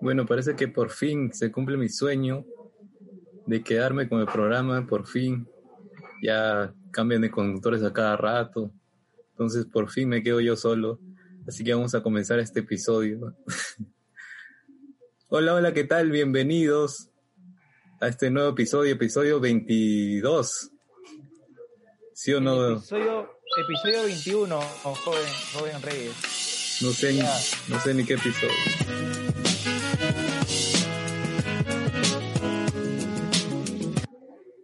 Bueno, parece que por fin se cumple mi sueño de quedarme con el programa, por fin. Ya cambian de conductores a cada rato. Entonces, por fin me quedo yo solo. Así que vamos a comenzar este episodio. hola, hola, ¿qué tal? Bienvenidos a este nuevo episodio, episodio 22. ¿Sí o no? Episodio, episodio 21, joven, joven Reyes. No sé, ni, no sé ni qué episodio.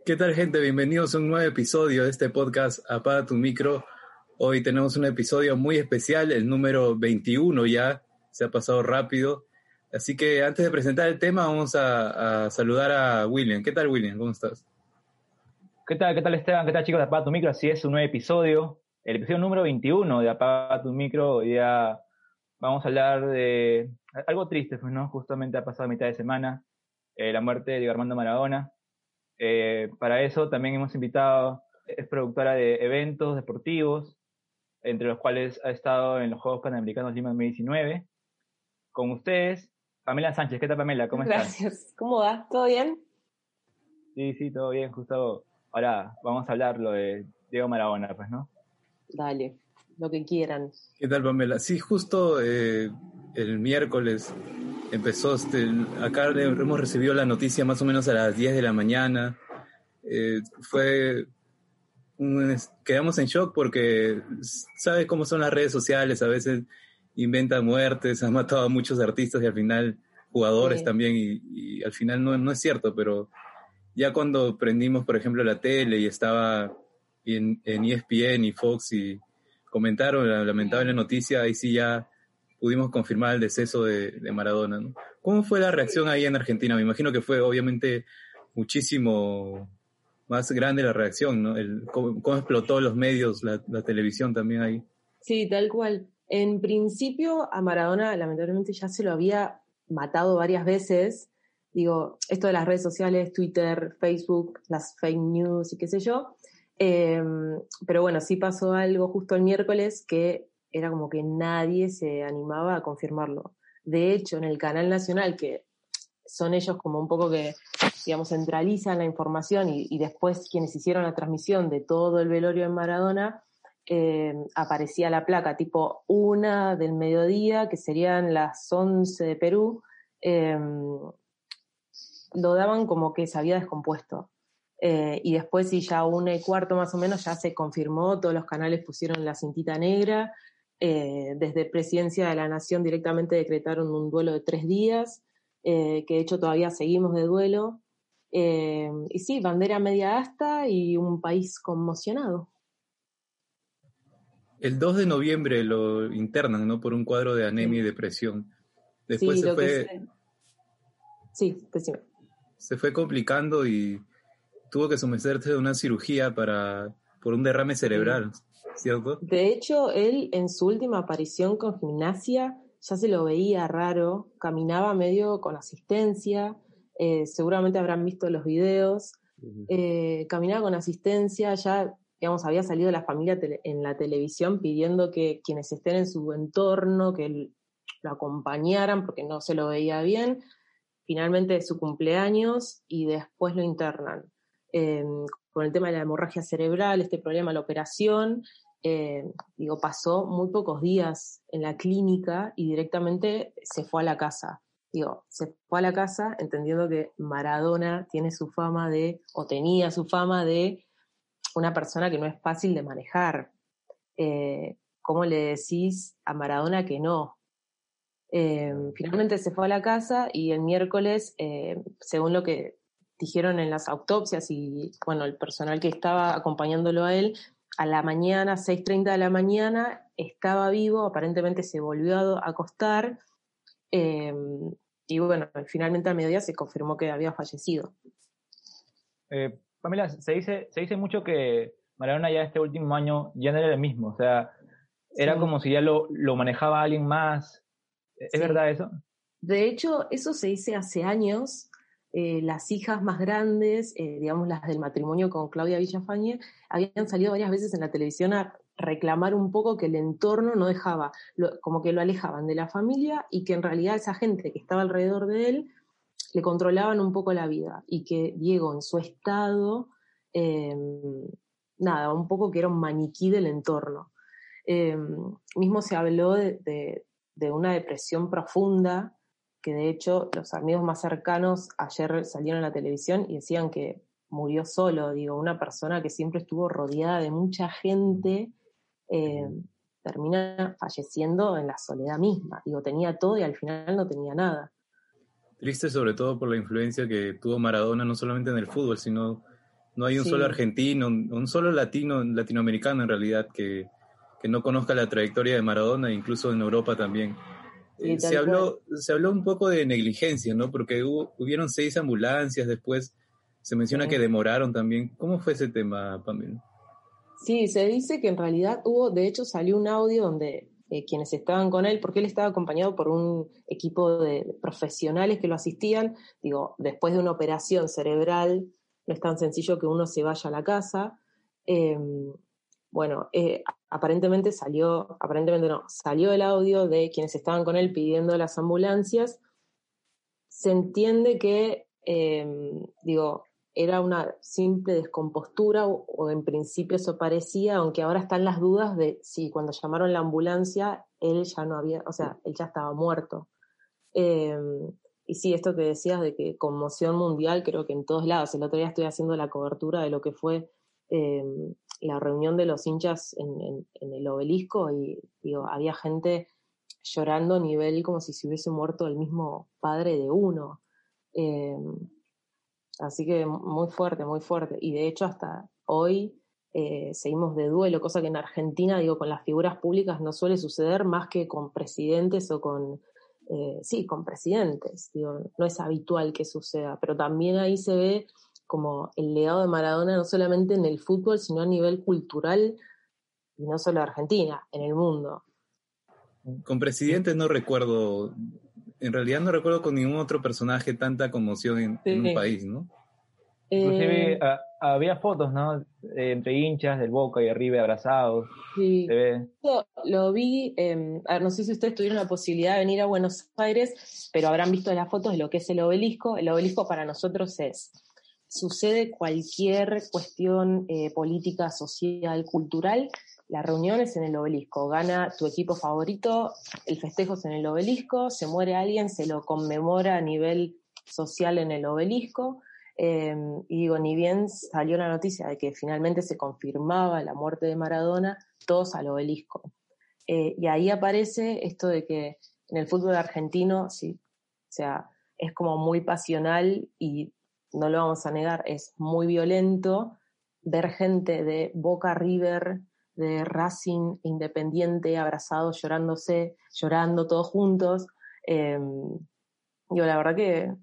¿Qué tal gente? Bienvenidos a un nuevo episodio de este podcast Apaga tu micro. Hoy tenemos un episodio muy especial, el número 21 ya, se ha pasado rápido. Así que antes de presentar el tema vamos a, saludar a William. ¿Qué tal William? ¿Cómo estás? ¿Qué tal, qué tal Esteban? ¿Qué tal chicos de Apaga tu micro? Así es, un nuevo episodio, el episodio número 21 de Apaga tu micro. Día vamos a hablar de algo triste, pues, ¿no? Justamente ha pasado mitad de semana, eh, la muerte de Armando Maradona. Eh, para eso también hemos invitado, es productora de eventos deportivos, entre los cuales ha estado en los Juegos Panamericanos Lima 2019. Con ustedes, Pamela Sánchez. ¿Qué tal, Pamela? ¿Cómo estás? Gracias. ¿Cómo va? ¿Todo bien? Sí, sí, todo bien. Justo ahora vamos a hablar lo de Diego Maradona, pues, ¿no? Dale, lo que quieran. ¿Qué tal, Pamela? Sí, justo eh, el miércoles empezó, este, acá hemos recibido la noticia más o menos a las 10 de la mañana. Eh, fue, quedamos en shock porque sabes cómo son las redes sociales, a veces inventan muertes, han matado a muchos artistas y al final jugadores también y, al final no, no es cierto, pero ya cuando prendimos, por ejemplo, la tele y estaba en, en ESPN y Fox y comentaron la lamentable noticia, ahí sí ya pudimos confirmar el deceso de, Maradona. ¿no? ¿Cómo fue la reacción ahí en Argentina? Me imagino que fue obviamente muchísimo más grande la reacción, ¿no? El, cómo, explotó los medios, la, televisión también ahí. Sí, tal cual. En principio a Maradona lamentablemente ya se lo había matado varias veces. Digo, esto de las redes sociales, Twitter, Facebook, las fake news y qué sé yo. Em, pero bueno, sí pasó algo justo el miércoles que era como que nadie se animaba a confirmarlo. De hecho, en el canal nacional, que son ellos como un poco que, digamos, centralizan la información y, después quienes hicieron la transmisión de todo el velorio en Maradona, eh, aparecía la placa tipo una del mediodía, que serían las 11 de Perú, eh, lo daban como que se había descompuesto. Eh, y después, y ya una y cuarto más o menos, ya se confirmó, todos los canales pusieron la cintita negra eh, desde Presidencia de la Nación directamente decretaron un duelo de tres días, eh, que de hecho todavía seguimos de duelo. Y sí, bandera media asta y un país conmocionado. El 2 de noviembre lo internan, ¿no? Por un cuadro de anemia y depresión. Después se fue. Sí, Se fue complicando y tuvo que someterse a una cirugía para por un derrame cerebral. De hecho, él en su última aparición con gimnasia ya se lo veía raro, caminaba medio con asistencia, eh, seguramente habrán visto los videos, eh, caminaba con asistencia, ya digamos, había salido la familia en la televisión pidiendo que quienes estén en su entorno, que lo acompañaran porque no se lo veía bien. Finalmente su cumpleaños y después lo internan. Eh, con el tema de la hemorragia cerebral, este problema, la operación, eh, digo, pasó muy pocos días en la clínica y directamente se fue a la casa. Digo, se fue a la casa entendiendo que Maradona tiene su fama de, o tenía su fama de una persona que no es fácil de manejar. Eh, ¿Cómo le decís a Maradona que no? Eh, finalmente se fue a la casa y el miércoles, según lo que dijeron en las autopsias y bueno, el personal que estaba acompañándolo a él, a la mañana, 6.30 de la mañana, estaba vivo, aparentemente se volvió a acostar em, y bueno, finalmente a mediodía se confirmó que había fallecido. Eh, Pamela, se dice, se dice mucho que Maradona ya este último año ya no era el mismo, o sea, era como si ya lo, lo manejaba alguien más. ¿Es verdad eso? De hecho, eso se dice hace años, eh, las hijas más grandes, eh, digamos las del matrimonio con Claudia Villafañe, habían salido varias veces en la televisión a reclamar un poco que el entorno no dejaba, como que lo alejaban de la familia y que en realidad esa gente que estaba alrededor de él le controlaban un poco la vida y que Diego en su estado, em, nada, un poco que era un maniquí del entorno. Em, mismo se habló de, una depresión profunda, que de hecho los amigos más cercanos ayer salieron a la televisión y decían que murió solo, digo, una persona que siempre estuvo rodeada de mucha gente, em, termina falleciendo en la soledad misma. Digo, tenía todo y al final no tenía nada. Triste sobre todo por la influencia que tuvo Maradona, no solamente en el fútbol, sino no hay un solo argentino, un solo latino, latinoamericano en realidad que, no conozca la trayectoria de Maradona, incluso en Europa también. Eh, se, habló, se habló un poco de negligencia, ¿no? Porque hubo, hubieron seis ambulancias, después se menciona que demoraron también. ¿Cómo fue ese tema, Pamela? Sí, se dice que en realidad hubo, de hecho salió un audio donde eh, quienes estaban con él, porque él estaba acompañado por un equipo de profesionales que lo asistían. Digo, después de una operación cerebral, no es tan sencillo que uno se vaya a la casa. Em, bueno, eh, aparentemente salió, aparentemente no, salió el audio de quienes estaban con él pidiendo las ambulancias. Se entiende que, em, digo, era una simple descompostura o, en principio eso parecía, aunque ahora están las dudas de si cuando llamaron la ambulancia él ya no había, o sea, él ya estaba muerto. Em, y sí, esto que decías de que conmoción mundial, creo que en todos lados. El otro día estoy haciendo la cobertura de lo que fue em, la reunión de los hinchas en, el obelisco y digo, había gente llorando a nivel como si se hubiese muerto el mismo padre de uno. Em, Así que muy fuerte, muy fuerte. Y de hecho hasta hoy eh, seguimos de duelo, cosa que en Argentina, digo, con las figuras públicas no suele suceder más que con presidentes o con, eh, sí, con presidentes. Digo, no es habitual que suceda, pero también ahí se ve como el legado de Maradona no solamente en el fútbol, sino a nivel cultural, y no solo en Argentina, en el mundo. Con presidentes no recuerdo en realidad no recuerdo con ningún otro personaje tanta conmoción en, un país, ¿no? Inclusive eh, había fotos, ¿no? entre hinchas del Boca y River abrazados. Sí. Lo, vi, em, a ver, no sé si ustedes tuvieron la posibilidad de venir a Buenos Aires, pero habrán visto las fotos de lo que es el obelisco. El obelisco para nosotros es, sucede cualquier cuestión eh, política, social, cultural, la reunión es en el obelisco, gana tu equipo favorito, el festejo es en el obelisco, se muere alguien, se lo conmemora a nivel social en el obelisco. Em, y digo, ni bien salió la noticia de que finalmente se confirmaba la muerte de Maradona, todos al obelisco. Eh, y ahí aparece esto de que en el fútbol argentino, sí, o sea, es como muy pasional y no lo vamos a negar, es muy violento ver gente de Boca River, de Racing Independiente, abrazados, llorándose, llorando todos juntos. Eh, yo la verdad que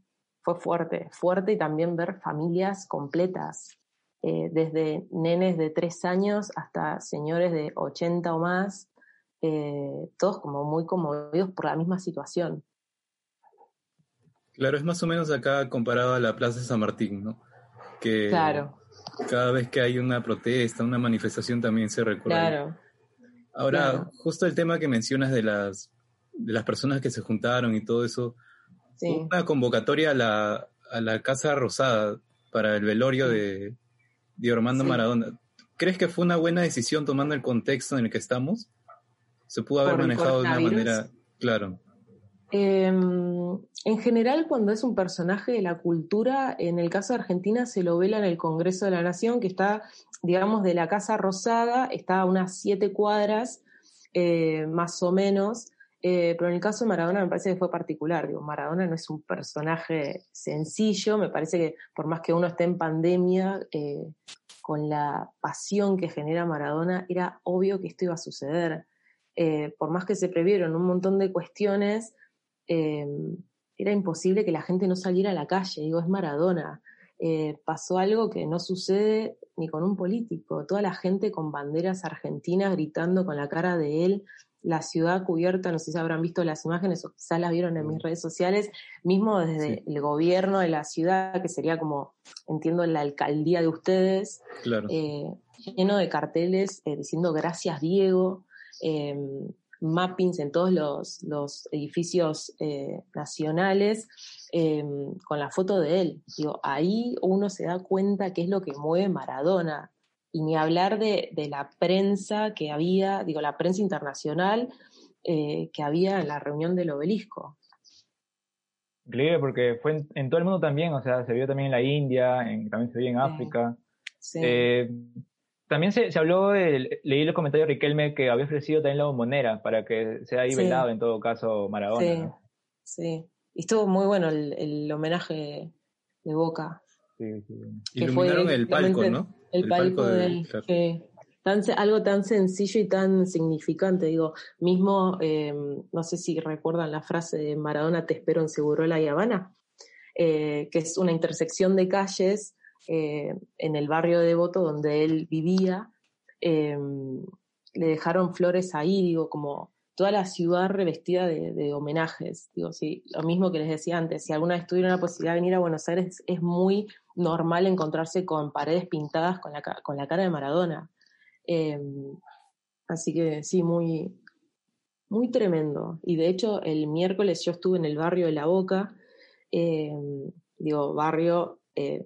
fue fuerte, fuerte y también ver familias completas, eh, desde nenes de tres años hasta señores de 80 o más, eh, todos como muy conmovidos por la misma situación. Claro, es más o menos acá comparado a la Plaza de San Martín, ¿no? Que claro cada vez que hay una protesta, una manifestación también se recuerda. Claro. Ahora, justo el tema que mencionas de las, de las personas que se juntaron y todo eso, una convocatoria a la, a la Casa Rosada para el velorio de, de Armando Maradona. ¿Crees que fue una buena decisión tomando el contexto en el que estamos? ¿Se pudo haber manejado de una manera, claro? Em, en general, cuando es un personaje de la cultura, en el caso de Argentina se lo vela en el Congreso de la Nación, que está, digamos, de la Casa Rosada, está a unas siete cuadras, eh, más o menos. Eh, pero en el caso de Maradona me parece que fue particular. Maradona no es un personaje sencillo, me parece que por más que uno esté en pandemia, eh, con la pasión que genera Maradona, era obvio que esto iba a suceder. por más que se previeron un montón de cuestiones, era imposible que la gente no saliera a la calle, digo, es Maradona. Eh, pasó algo que no sucede ni con un político, toda la gente con banderas argentinas gritando con la cara de él, la ciudad cubierta, no sé si habrán visto las imágenes o quizás las vieron en mis redes sociales, mismo desde el gobierno de la ciudad, que sería como, entiendo, la alcaldía de ustedes, claro. Eh, lleno de carteles eh, diciendo gracias Diego, mappings en todos los, edificios eh, nacionales em, con la foto de él. Digo, ahí uno se da cuenta qué es lo que mueve Maradona. Y ni hablar de, la prensa que había, digo, la prensa internacional eh, que había en la reunión del obelisco. Increíble, porque fue en, todo el mundo también, o sea, se vio también en la India, en, también se vio en África. Eh, también se, habló, leí los comentarios de Riquelme que había ofrecido también la bombonera para que sea ahí velado en todo caso Maradona. Sí, sí. Y estuvo muy bueno el, homenaje de Boca. Sí, sí. Iluminaron el palco, ¿no? El, palco, de, algo tan sencillo y tan significante, digo, mismo, em, no sé si recuerdan la frase de Maradona, te espero en Segurola y Habana, eh, que es una intersección de calles eh, en el barrio de Devoto donde él vivía, em, le dejaron flores ahí, digo, como toda la ciudad revestida de, homenajes. Digo, sí, lo mismo que les decía antes, si alguna vez tuvieron la posibilidad de venir a Buenos Aires, es muy normal encontrarse con paredes pintadas con la, con la cara de Maradona. Em, así que sí, muy, muy tremendo. Y de hecho, el miércoles yo estuve en el barrio de La Boca, digo, barrio eh,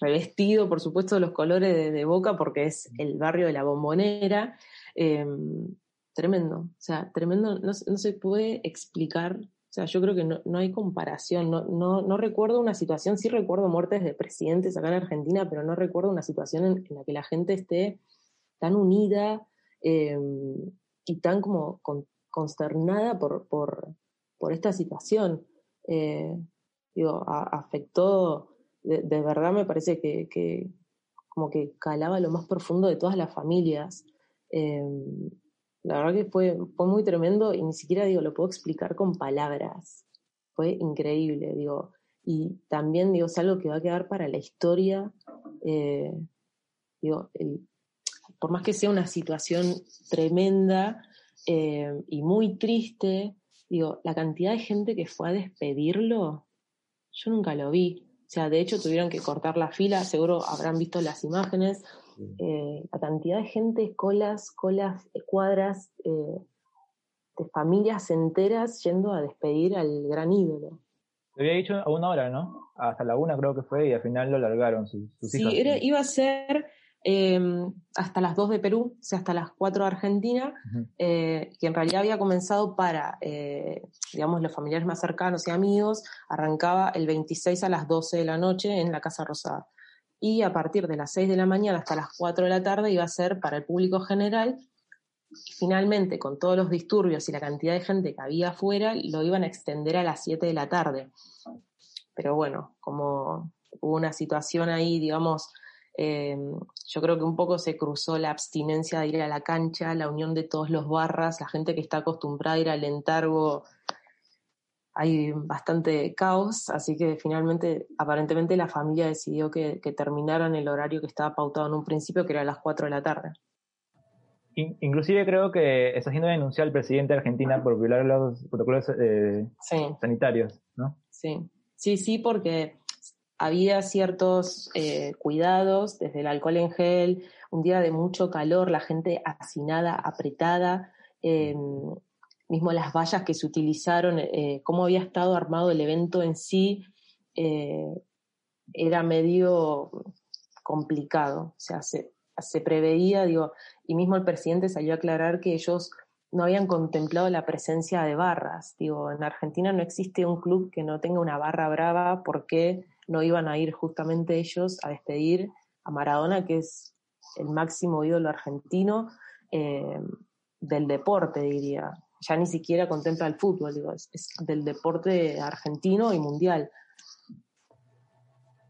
revestido, por supuesto, de los colores de, Boca, porque es el barrio de la bombonera. Em, tremendo, o sea, tremendo, no, se puede explicar. O sea, yo creo que no, hay comparación. No, no, recuerdo una situación, sí recuerdo muertes de presidentes acá en Argentina, pero no recuerdo una situación en, la que la gente esté tan unida em, y tan como consternada por, por, esta situación. Eh, digo, afectó de, verdad me parece que, como que calaba lo más profundo de todas las familias. Em, la verdad que fue, fue muy tremendo y ni siquiera digo, lo puedo explicar con palabras. Fue increíble, digo. Y también digo, es algo que va a quedar para la historia. Eh, digo, por más que sea una situación tremenda eh, y muy triste, digo, la cantidad de gente que fue a despedirlo, yo nunca lo vi. O sea, de hecho tuvieron que cortar la fila, seguro habrán visto las imágenes. Eh, la cantidad de gente, colas, colas, eh, cuadras, eh, de familias enteras yendo a despedir al gran ídolo. Te había dicho a una hora, ¿no? Hasta la una creo que fue y al final lo largaron sus, sí, iba a ser Em, hasta las 2 de Perú, o sea, hasta las 4 de Argentina, eh, que en realidad había comenzado para, eh, digamos, los familiares más cercanos y amigos, arrancaba el 26 a las 12 de la noche en la Casa Rosada. Y a partir de las 6 de la mañana hasta las 4 de la tarde iba a ser para el público general. Y finalmente, con todos los disturbios y la cantidad de gente que había afuera, lo iban a extender a las 7 de la tarde. Pero bueno, como hubo una situación ahí, digamos, eh, yo creo que un poco se cruzó la abstinencia de ir a la cancha, la unión de todos los barras, la gente que está acostumbrada a ir al entargo, hay bastante caos, así que finalmente, aparentemente la familia decidió que, terminaran el horario que estaba pautado en un principio, que era a las 4 de la tarde. Inclusive creo que está haciendo denunciar al presidente de Argentina por violar los protocolos eh, sanitarios, ¿no? Sí, sí, sí, porque había ciertos eh, cuidados, desde el alcohol en gel, un día de mucho calor, la gente hacinada, apretada, em, mismo las vallas que se utilizaron, eh, cómo había estado armado el evento en sí, eh, era medio complicado, o sea, se, se preveía, digo, y mismo el presidente salió a aclarar que ellos no habían contemplado la presencia de barras. Digo, en Argentina no existe un club que no tenga una barra brava porque no iban a ir justamente ellos a despedir a Maradona, que es el máximo ídolo argentino eh, del deporte, diría. Ya ni siquiera contempla el fútbol, digo, es, del deporte argentino y mundial.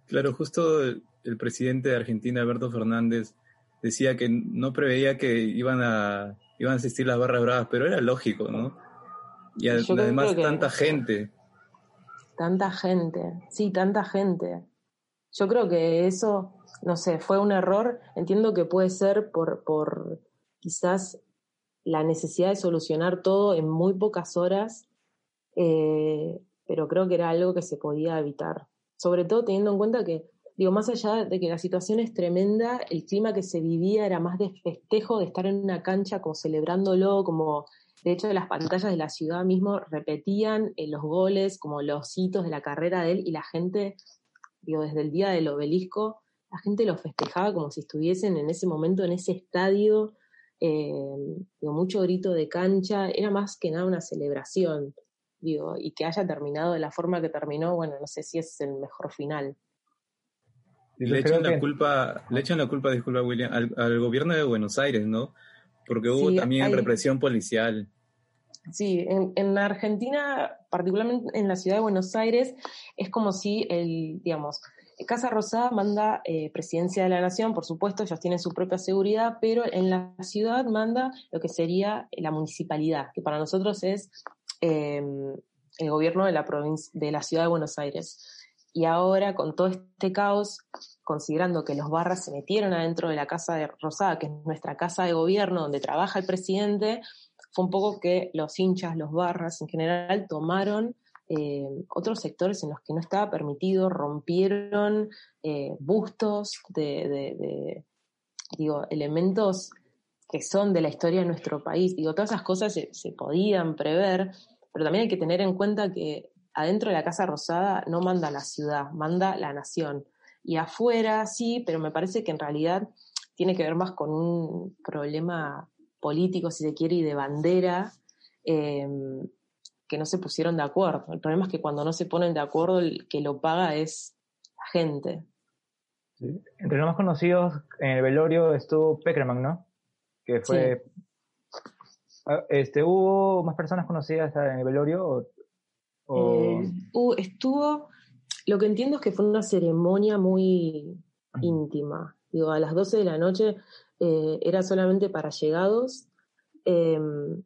Claro, justo el, presidente de Argentina, Alberto Fernández, decía que no preveía que iban a, iban a asistir las barras bravas, pero era lógico, ¿no? Y además tanta gente. Tanta gente, sí, tanta gente. Yo creo que eso, no sé, fue un error. Entiendo que puede ser por, por quizás la necesidad de solucionar todo en muy pocas horas, eh, pero creo que era algo que se podía evitar. Sobre todo teniendo en cuenta que digo, más allá de que la situación es tremenda, el clima que se vivía era más de festejo, de estar en una cancha como celebrándolo, como de hecho las pantallas de la ciudad mismo repetían eh, los goles, como los hitos de la carrera de él y la gente, digo, desde el día del obelisco, la gente lo festejaba como si estuviesen en ese momento en ese estadio, eh, digo, mucho grito de cancha, era más que nada una celebración, digo, y que haya terminado de la forma que terminó, bueno, no sé si es el mejor final. Le echan, la culpa, le echan la culpa, disculpa William, al, gobierno de Buenos Aires, ¿no? Porque hubo también represión policial. Sí, en, en, Argentina, particularmente en la ciudad de Buenos Aires, es como si el, digamos, Casa Rosada manda eh, presidencia de la nación, por supuesto, ellos tienen su propia seguridad, pero en la ciudad manda lo que sería la municipalidad, que para nosotros es em, el gobierno de la, provincia, de la ciudad de Buenos Aires. Y ahora, con todo este caos, considerando que los barras se metieron adentro de la Casa de Rosada, que es nuestra casa de gobierno donde trabaja el presidente, fue un poco que los hinchas, los barras en general, tomaron eh, otros sectores en los que no estaba permitido, rompieron eh, bustos de, digo, elementos que son de la historia de nuestro país. Digo, todas esas cosas se, se podían prever, pero también hay que tener en cuenta que adentro de la Casa Rosada no manda la ciudad, manda la nación. Y afuera sí, pero me parece que en realidad tiene que ver más con un problema político, si se quiere, y de bandera, eh, que no se pusieron de acuerdo. El problema es que cuando no se ponen de acuerdo, el que lo paga es la gente. Entre los más conocidos en el velorio estuvo Peckerman, ¿no? Que fue... Ah, este, ¿Hubo más personas conocidas en el velorio? Eh, estuvo, lo que entiendo es que fue una ceremonia muy íntima. Digo, a las 12 de la noche eh, era solamente para llegados. Em,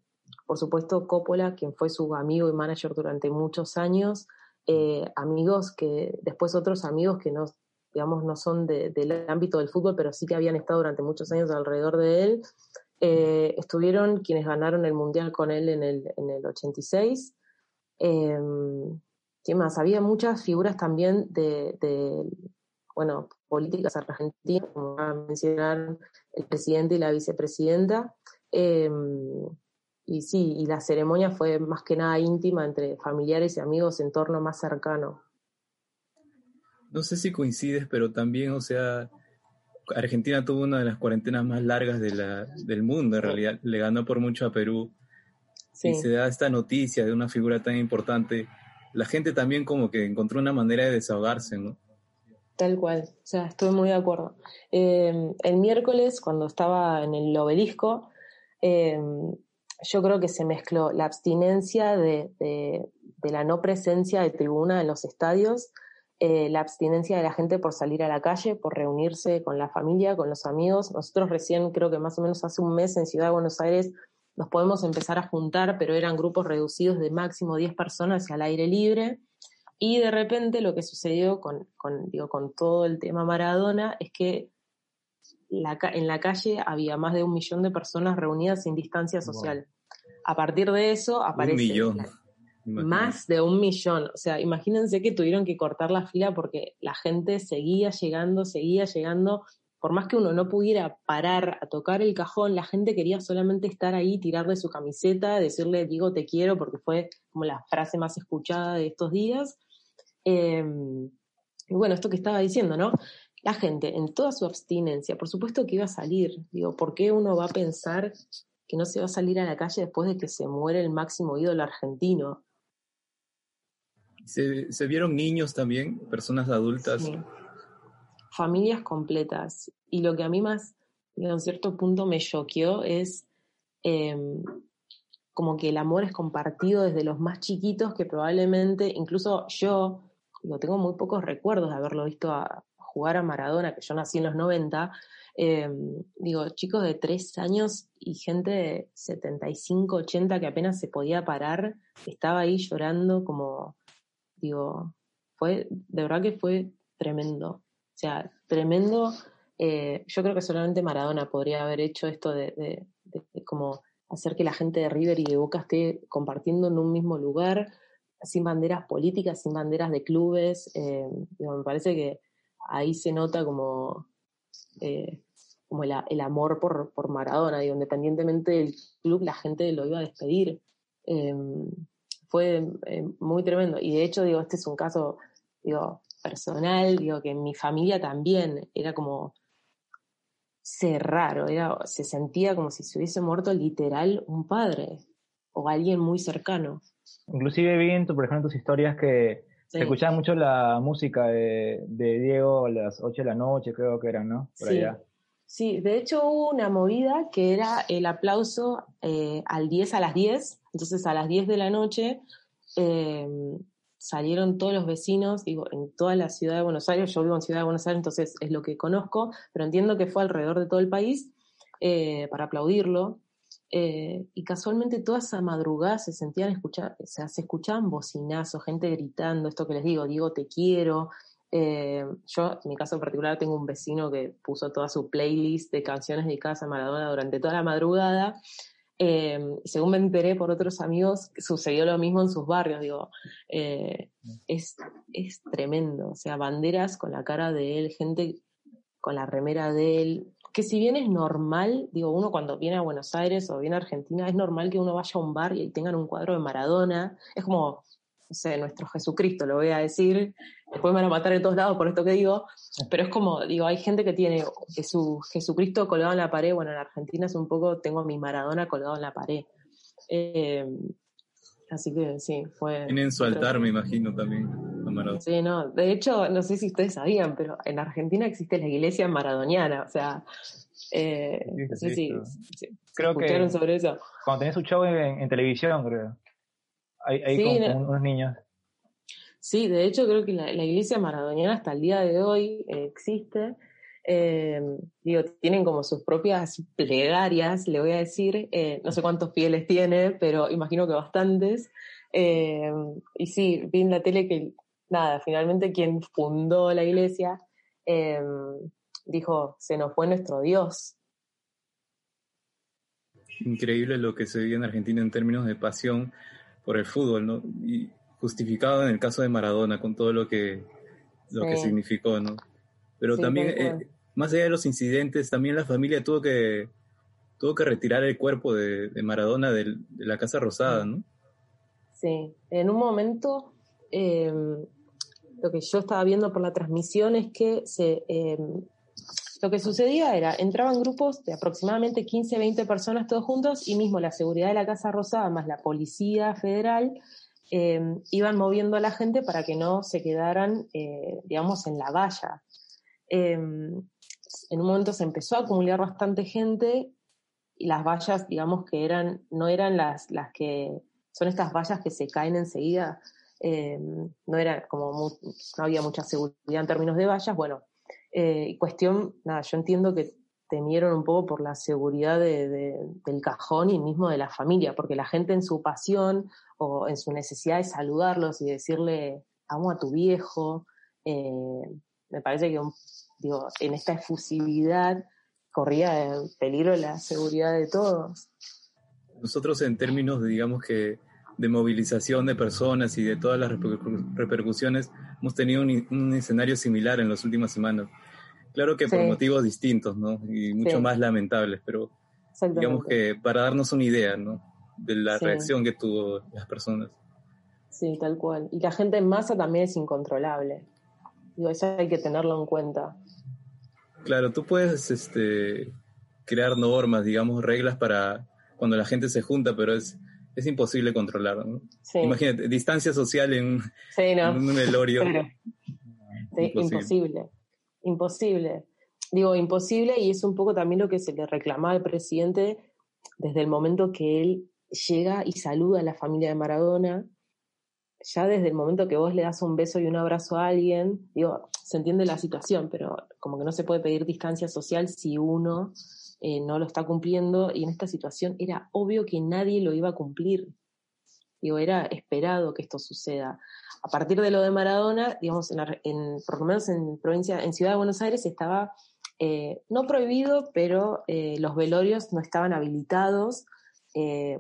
por supuesto, Coppola, quien fue su amigo y manager durante muchos años, eh, amigos que, después otros amigos que no, digamos, no son del ámbito del fútbol, pero sí que habían estado durante muchos años alrededor de él. Estuvieron quienes ganaron el Mundial con él en el, en el 86. Em, ¿Qué más? Había muchas figuras también de, bueno, políticas argentinas, como a mencionar el presidente y la vicepresidenta. Em, y sí, y la ceremonia fue más que nada íntima entre familiares y amigos, entorno más cercano. No sé si coincides, pero también, o sea, Argentina tuvo una de las cuarentenas más largas de la, del mundo, en realidad, le ganó por mucho a Perú. Y se da esta noticia de una figura tan importante, la gente también como que encontró una manera de desahogarse, ¿no? Tal cual, o sea, estoy muy de acuerdo. Eh, el miércoles, cuando estaba en el obelisco, eh, yo creo que se mezcló la abstinencia de, la no presencia de tribuna en los estadios, eh, la abstinencia de la gente por salir a la calle, por reunirse con la familia, con los amigos. Nosotros recién, creo que más o menos hace un mes en Ciudad de Buenos Aires, nos podemos empezar a juntar, pero eran grupos reducidos de máximo 10 personas al aire libre. Y de repente lo que sucedió con, digo, con todo el tema Maradona es que en la calle había más de un millón de personas reunidas sin distancia social. A partir de eso aparece... Un millón. más de un millón. O sea, imagínense que tuvieron que cortar la fila porque la gente seguía llegando, seguía llegando. Por más que uno no pudiera parar a tocar el cajón, la gente quería solamente estar ahí, tirarle su camiseta, decirle, digo, te quiero, porque fue como la frase más escuchada de estos días. Em, y bueno, esto que estaba diciendo, ¿no? la gente en toda su abstinencia, por supuesto que iba a salir. Digo, ¿por qué uno va a pensar que no se va a salir a la calle después de que se muere el máximo ídolo argentino? Se, vieron niños también, personas adultas. Familias completas. Y lo que a mí más, en un cierto punto, me choqueó es em, como que el amor es compartido desde los más chiquitos que probablemente, incluso yo, no tengo muy pocos recuerdos de haberlo visto a, jugar a Maradona, que yo nací en los 90, em, digo, chicos de 3 años y gente de 75, 80 que apenas se podía parar, estaba ahí llorando como, digo, fue, de verdad que fue tremendo. O sea, tremendo. Eh, yo creo que solamente Maradona podría haber hecho esto de, como hacer que la gente de River y de Boca esté compartiendo en un mismo lugar, sin banderas políticas, sin banderas de clubes. Eh, me parece que ahí se nota como, eh, como el, amor por, por, Maradona, digo, independientemente del club, la gente lo iba a despedir. Em, fue eh, muy tremendo. Y de hecho, digo, este es un caso, digo, personal, digo, que en mi familia también era como ser raro, era, se sentía como si se hubiese muerto literal un padre o alguien muy cercano. Inclusive vi, por ejemplo, tus historias que se escuchaba mucho la música de, Diego a las 8 de la noche, creo que eran, ¿no? sí. Sí, de hecho hubo una movida que era el aplauso eh, al 10 a las 10, entonces a las 10 de la noche em, salieron todos los vecinos, digo, en toda la ciudad de Buenos Aires, yo vivo en Ciudad de Buenos Aires, entonces es lo que conozco, pero entiendo que fue alrededor de todo el país eh, para aplaudirlo. Eh, y casualmente toda esa madrugada se sentían escuchar, o sea, se escuchaban bocinazos, gente gritando, esto que les digo, digo te quiero. Eh, yo, en mi caso particular, tengo un vecino que puso toda su playlist de canciones de casa Maradona durante toda la madrugada. Eh, según me enteré por otros amigos, sucedió lo mismo en sus barrios. Digo, es, es tremendo. O sea, banderas con la cara de él, gente con la remera de él, que si bien es normal, digo, uno cuando viene a Buenos Aires o viene a Argentina, es normal que uno vaya a un bar y tengan un cuadro de Maradona. Es como, no sé, nuestro Jesucristo, lo voy a decir. Después me van a matar de todos lados por esto que digo. Pero es como, digo, hay gente que tiene su Jesucristo colgado en la pared. Bueno, en Argentina es un poco, tengo mi Maradona colgado en la pared. Eh, así que sí, fue. Tienen su altar, me imagino también. Sí, no. De hecho, no sé si ustedes sabían, pero en Argentina existe la iglesia maradoniana. O sea, eh, no sé si, creo sobre eso. Cuando tenés un show en, televisión, creo. Hay, con, unos niños. Sí, de hecho creo que la, iglesia maradoniana hasta el día de hoy eh, existe. Eh, digo, tienen como sus propias plegarias, le voy a decir. no sé cuántos fieles tiene, pero imagino que bastantes. y sí, vi en la tele que nada, finalmente quien fundó la iglesia dijo, se nos fue nuestro Dios. Increíble lo que se vive en Argentina en términos de pasión por el fútbol, ¿no? Y justificado en el caso de Maradona con todo lo que, lo que significó, ¿no? Pero también, eh, más allá de los incidentes, también la familia tuvo que, tuvo que retirar el cuerpo de, Maradona de, la Casa Rosada, ¿no? Sí, en un momento em, lo que yo estaba viendo por la transmisión es que se, em, lo que sucedía era, entraban grupos de aproximadamente 15, 20 personas todos juntos y mismo la seguridad de la Casa Rosada más la Policía Federal em, iban moviendo a la gente para que no se quedaran, eh, digamos, en la valla. Em, en un momento se empezó a acumular bastante gente y las vallas, digamos que eran, no eran las, las que, son estas vallas que se caen enseguida, eh, no era como no había mucha seguridad en términos de vallas. Bueno, eh, cuestión, nada, yo entiendo que temieron un poco por la seguridad del cajón y mismo de la familia, porque la gente en su pasión o en su necesidad de saludarlos y decirle amo a tu viejo, eh, me parece que en esta efusividad corría peligro la seguridad de todos. Nosotros en términos de, digamos que de movilización de personas y de todas las repercusiones, hemos tenido un, escenario similar en las últimas semanas. Claro que por motivos distintos, ¿no? Y mucho más lamentables, pero digamos que para darnos una idea, ¿no? De la reacción que tuvo las personas. Sí, tal cual. Y la gente en masa también es incontrolable. Digo, eso hay que tenerlo en cuenta. Claro, tú puedes este, crear normas, digamos, reglas para cuando la gente se junta, pero es es imposible controlar. ¿no? Imagínate, distancia social en, un velorio. imposible. imposible. Digo, imposible y es un poco también lo que se le reclamaba al presidente desde el momento que él llega y saluda a la familia de Maradona. Ya desde el momento que vos le das un beso y un abrazo a alguien, digo, se entiende la situación, pero como que no se puede pedir distancia social si uno eh, no lo está cumpliendo y en esta situación era obvio que nadie lo iba a cumplir. Digo, era esperado que esto suceda. A partir de lo de Maradona, digamos, en, por lo menos en provincia, en Ciudad de Buenos Aires estaba eh, no prohibido, pero eh, los velorios no estaban habilitados.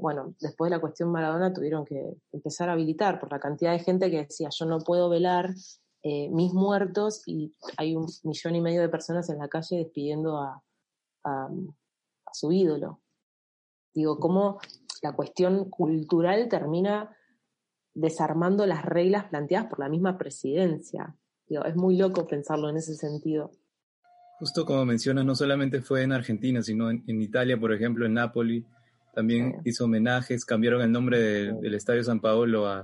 bueno, después de la cuestión Maradona tuvieron que empezar a habilitar por la cantidad de gente que decía yo no puedo velar mis muertos y hay un millón y medio de personas en la calle despidiendo a, a, su ídolo. Digo, cómo la cuestión cultural termina desarmando las reglas planteadas por la misma presidencia. Digo, es muy loco pensarlo en ese sentido. Justo como mencionas, no solamente fue en Argentina, sino en, Italia, por ejemplo, en Nápoli, también hizo homenajes, cambiaron el nombre del Estadio San Paolo a,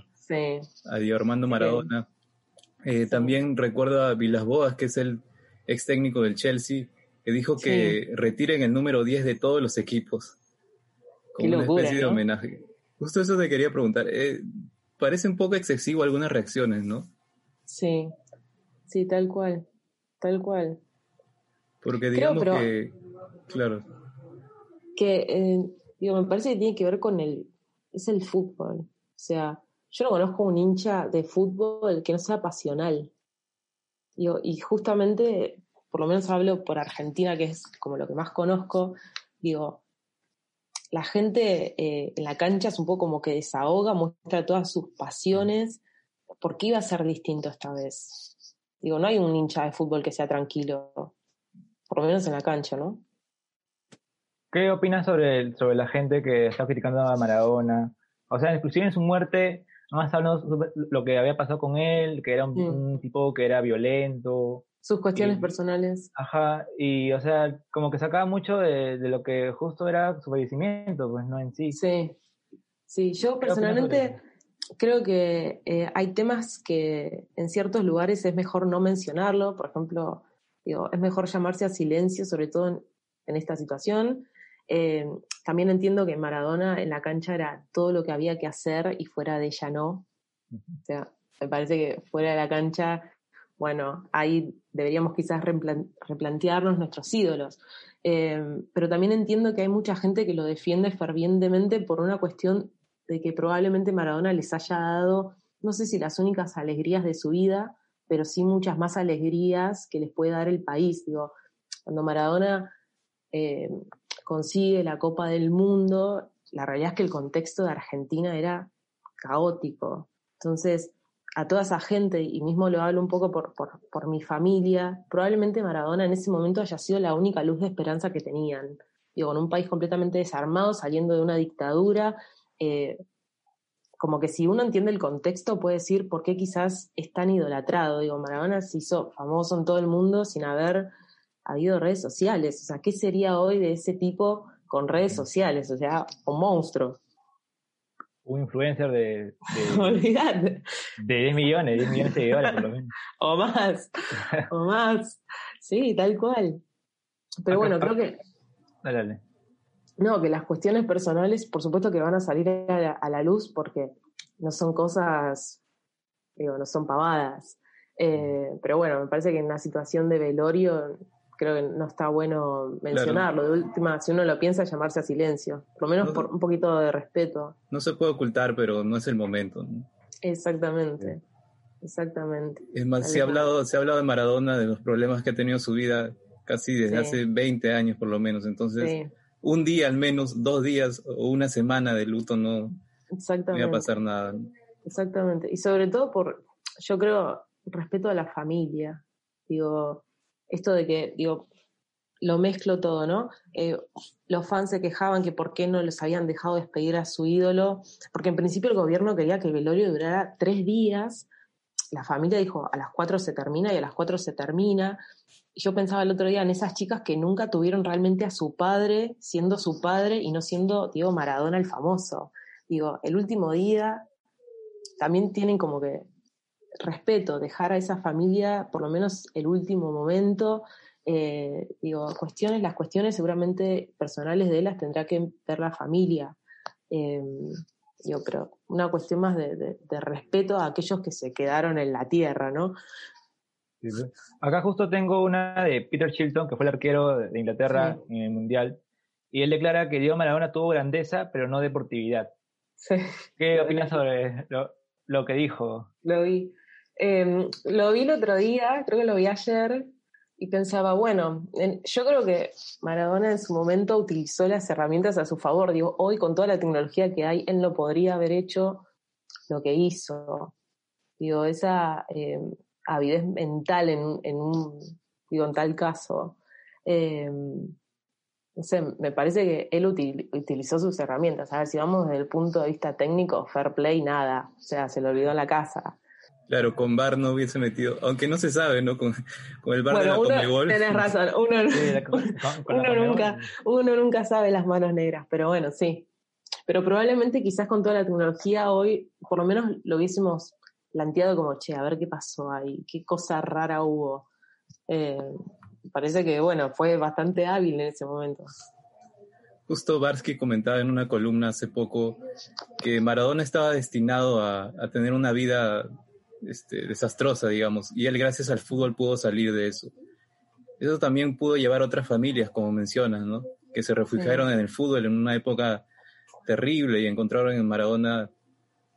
a Diego Armando Maradona. Eh, también recuerdo a Vilas Boas, que es el ex técnico del Chelsea, que dijo que retiren el número 10 de todos los equipos. Como una especie de homenaje. Justo eso te quería preguntar. Eh, parece un poco excesivo algunas reacciones, ¿no? Sí, sí, tal cual, tal cual. Porque digamos que, claro. Que, eh, digo, me parece que tiene que ver con el, es el fútbol. O sea, yo no conozco un hincha de fútbol que no sea pasional. Digo, y justamente, por lo menos hablo por Argentina, que es como lo que más conozco, digo, la gente eh, en la cancha es un poco como que desahoga, muestra todas sus pasiones. ¿Por qué iba a ser distinto esta vez? Digo, no hay un hincha de fútbol que sea tranquilo por lo menos en la cancha, ¿no? ¿Qué opinas sobre, sobre la gente que está criticando a Maradona? O sea, inclusive en su muerte, más hablando sobre lo que había pasado con él, que era un, mm. tipo que era violento. Sus cuestiones personales. Ajá, y o sea, como que sacaba mucho de, lo que justo era su fallecimiento, pues no en sí. Sí, sí, yo personalmente creo que eh, hay temas que en ciertos lugares es mejor no mencionarlo, por ejemplo, es mejor llamarse a silencio, sobre todo en, esta situación. Eh, también entiendo que Maradona en la cancha era todo lo que había que hacer y fuera de ella no. O sea, me parece que fuera de la cancha, bueno, ahí deberíamos quizás replantearnos nuestros ídolos. Eh, pero también entiendo que hay mucha gente que lo defiende fervientemente por una cuestión de que probablemente Maradona les haya dado, no sé si las únicas alegrías de su vida, pero sí muchas más alegrías que les puede dar el país. Digo, cuando Maradona eh, consigue la Copa del Mundo, la realidad es que el contexto de Argentina era caótico. Entonces, a toda esa gente, y mismo lo hablo un poco por, por, mi familia, probablemente Maradona en ese momento haya sido la única luz de esperanza que tenían. Digo, en un país completamente desarmado, saliendo de una dictadura, eh, como que si uno entiende el contexto puede decir por qué quizás es tan idolatrado. Digo, Maradona se hizo famoso en todo el mundo sin haber habido redes sociales. O sea, ¿qué sería hoy de ese tipo con redes sociales? O sea, un monstruo. Un influencer de, de, de 10 millones, 10 millones de seguidores por lo menos. o más, o más. Sí, tal cual. Pero bueno, creo que... Dale, dale. No, que las cuestiones personales, por supuesto que van a salir a la, luz porque no son cosas, digo, no son pavadas. Eh, pero bueno, me parece que en una situación de velorio creo que no está bueno mencionarlo. De última, si uno lo piensa, llamarse a silencio. Por lo menos por un poquito de respeto. No se puede ocultar, pero no es el momento. Exactamente. Exactamente. Es más, se ha, hablado, se ha hablado de Maradona, de los problemas que ha tenido su vida casi desde hace 20 años por lo menos. Entonces, un día al menos, dos días o una semana de luto no, no iba a pasar nada. Exactamente. Y sobre todo por, yo creo, respeto a la familia. Digo, esto de que, digo, lo mezclo todo, ¿no? Eh, los fans se quejaban que por qué no les habían dejado despedir a su ídolo, porque en principio el gobierno quería que el velorio durara tres días. La familia dijo, a las cuatro se termina y a las cuatro se termina yo pensaba el otro día en esas chicas que nunca tuvieron realmente a su padre siendo su padre y no siendo, digo, Maradona el famoso. Digo, el último día también tienen como que respeto, dejar a esa familia por lo menos el último momento. Eh, digo, cuestiones, las cuestiones seguramente personales de ellas tendrá que ver la familia. Eh, yo creo, una cuestión más de, de, respeto a aquellos que se quedaron en la tierra, ¿no? Acá justo tengo una de Peter Shilton, que fue el arquero de Inglaterra en el Mundial, y él declara que Diego Maradona tuvo grandeza, pero no deportividad. ¿Qué opinas sobre lo, que dijo? Lo vi. Em, lo vi el otro día, creo que lo vi ayer, y pensaba, bueno, yo creo que Maradona en su momento utilizó las herramientas a su favor. Digo, hoy con toda la tecnología que hay, él no podría haber hecho lo que hizo. Digo, esa... Em, avidez mental en, en un, digo, en tal caso. Eh, no sé, me parece que él utilizó sus herramientas. A ver, si vamos desde el punto de vista técnico, fair play, nada. O sea, se le olvidó en la casa. Claro, con VAR no hubiese metido, aunque no se sabe, ¿no? Con, el VAR de la uno, Tenés razón, uno, nunca, uno nunca sabe las manos negras, pero bueno, sí. Pero probablemente quizás con toda la tecnología hoy, por lo menos lo hubiésemos planteado como, che, a ver qué pasó ahí, qué cosa rara hubo. Eh, parece que, bueno, fue bastante hábil en ese momento. Justo Barsky comentaba en una columna hace poco que Maradona estaba destinado a, tener una vida este, desastrosa, digamos, y él gracias al fútbol pudo salir de eso. Eso también pudo llevar a otras familias, como mencionas, ¿no? Que se refugiaron en el fútbol en una época terrible y encontraron en Maradona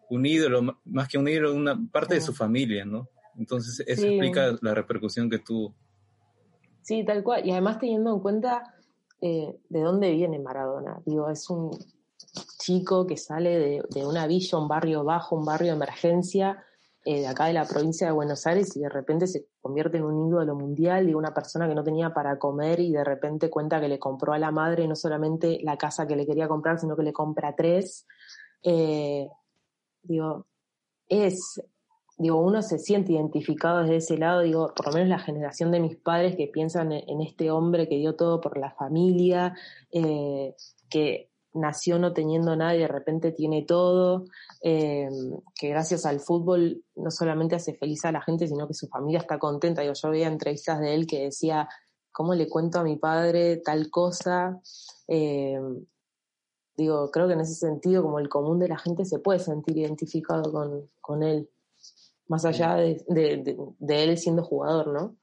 un ídolo, más que un ídolo, una parte de su familia, ¿no? Entonces eso explica la repercusión que tuvo. Sí, tal cual. Y además teniendo en cuenta eh, de dónde viene Maradona. Digo, es un chico que sale de, una villa, un barrio bajo, un barrio de emergencia, eh, de acá de la provincia de Buenos Aires, y de repente se convierte en un ídolo mundial y una persona que no tenía para comer y de repente cuenta que le compró a la madre no solamente la casa que le quería comprar, sino que le compra tres. Eh, digo, es digo, uno se siente identificado desde ese lado, digo, por lo menos la generación de mis padres que piensan en, este hombre que dio todo por la familia, eh, que nació no teniendo nada y de repente tiene todo, eh, que gracias al fútbol no solamente hace feliz a la gente, sino que su familia está contenta. Digo, yo veía entrevistas de él que decía, ¿cómo le cuento a mi padre tal cosa? Eh, digo, creo que en ese sentido, como el común de la gente se puede sentir identificado con, con él más allá de, él siendo jugador, ¿no?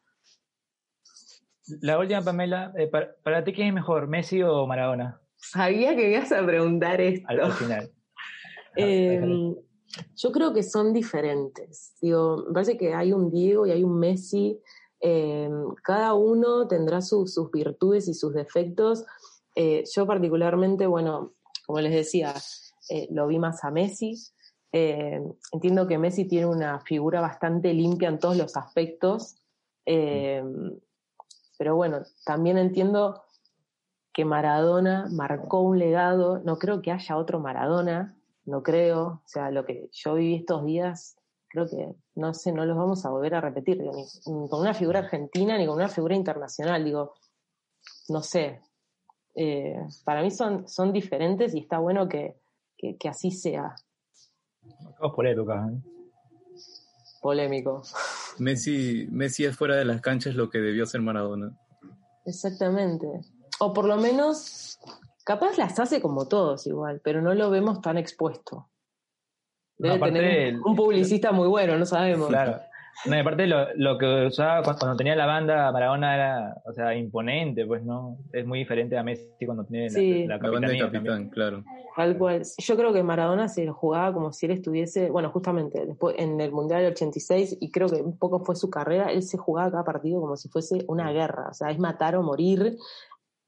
La última, Pamela, eh, para, ti, ¿quién es mejor, Messi o Maradona? Sabía que ibas a preguntar esto. Al, final. Em, yo creo que son diferentes. Digo, me parece que hay un Diego y hay un Messi. Em, cada uno tendrá sus virtudes y sus defectos. Eh, yo particularmente, bueno, como les decía, eh, lo vi más a Messi. Eh, entiendo que Messi tiene una figura bastante limpia en todos los aspectos, eh, pero bueno, también entiendo que Maradona marcó un legado, no creo que haya otro Maradona, no creo, o sea, lo que yo viví estos días, creo que, no sé, no los vamos a volver a repetir, ni, con una figura argentina ni con una figura internacional, digo, no sé, eh, para mí son, son diferentes y está bueno que así sea. por época. ¿eh? Polémico. Messi, Messi es fuera de las canchas lo que debió ser Maradona. Exactamente. O por lo menos, capaz las hace como todos igual, pero no lo vemos tan expuesto. Debe tener un publicista muy bueno, no sabemos. Claro. No, aparte lo, lo que usaba cuando, tenía la banda Maradona era, o sea, imponente, pues, ¿no? Es muy diferente a Messi cuando tiene la, la, banda de capitán, claro. Tal cual. Yo creo que Maradona se jugaba como si él estuviese, bueno, justamente después en el Mundial del 86, y creo que un poco fue su carrera, él se jugaba cada partido como si fuese una guerra, o sea, es matar o morir,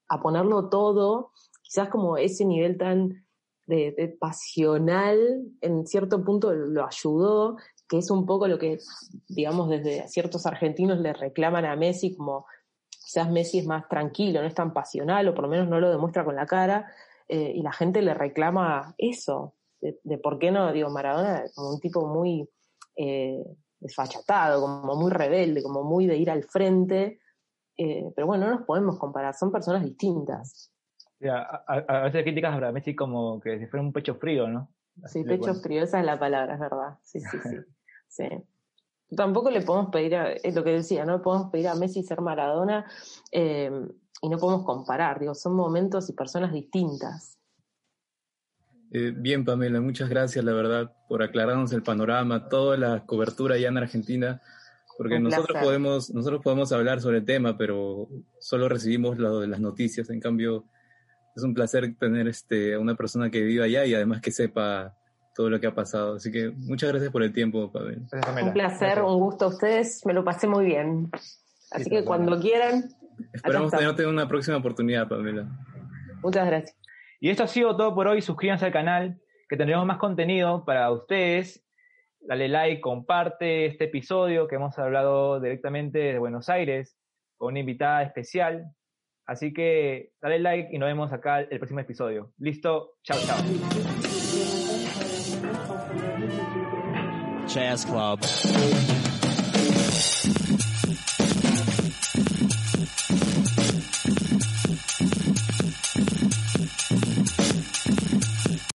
a ponerlo todo, quizás como ese nivel tan de, pasional, en cierto punto lo ayudó, que es un poco lo que, digamos, desde ciertos argentinos le reclaman a Messi como quizás Messi es más tranquilo, no es tan pasional, o por lo menos no lo demuestra con la cara, eh, y la gente le reclama eso, de, por qué no, digo, Maradona como un tipo muy eh, desfachatado, como muy rebelde, como muy de ir al frente, eh, pero bueno, no nos podemos comparar, son personas distintas. a, veces críticas a Messi como que si fuera un pecho frío, ¿no? sí, pecho frío, esa es la palabra, es verdad. Sí, sí, sí. Sí. Tampoco le podemos pedir, a, es lo que decía, no le podemos pedir a Messi ser Maradona eh, y no podemos comparar, digo, son momentos y personas distintas. Eh, bien, Pamela, muchas gracias, la verdad, por aclararnos el panorama, toda la cobertura allá en Argentina, porque nosotros podemos, nosotros podemos hablar sobre el tema, pero solo recibimos lo de las noticias, en cambio, es un placer tener este, a una persona que viva allá y además que sepa todo lo que ha pasado. Así que muchas gracias por el tiempo, Pavel. Un placer, un gusto a ustedes, me lo pasé muy bien. Así que cuando quieran. Esperamos tenerte una próxima oportunidad, Pamela. Muchas gracias. Y esto ha sido todo por hoy. Suscríbanse al canal, que tendremos más contenido para ustedes. Dale like, comparte este episodio que hemos hablado directamente de Buenos Aires con una invitada especial. Así que dale like y nos vemos acá el próximo episodio. Listo, chao, chao. Jazz Club.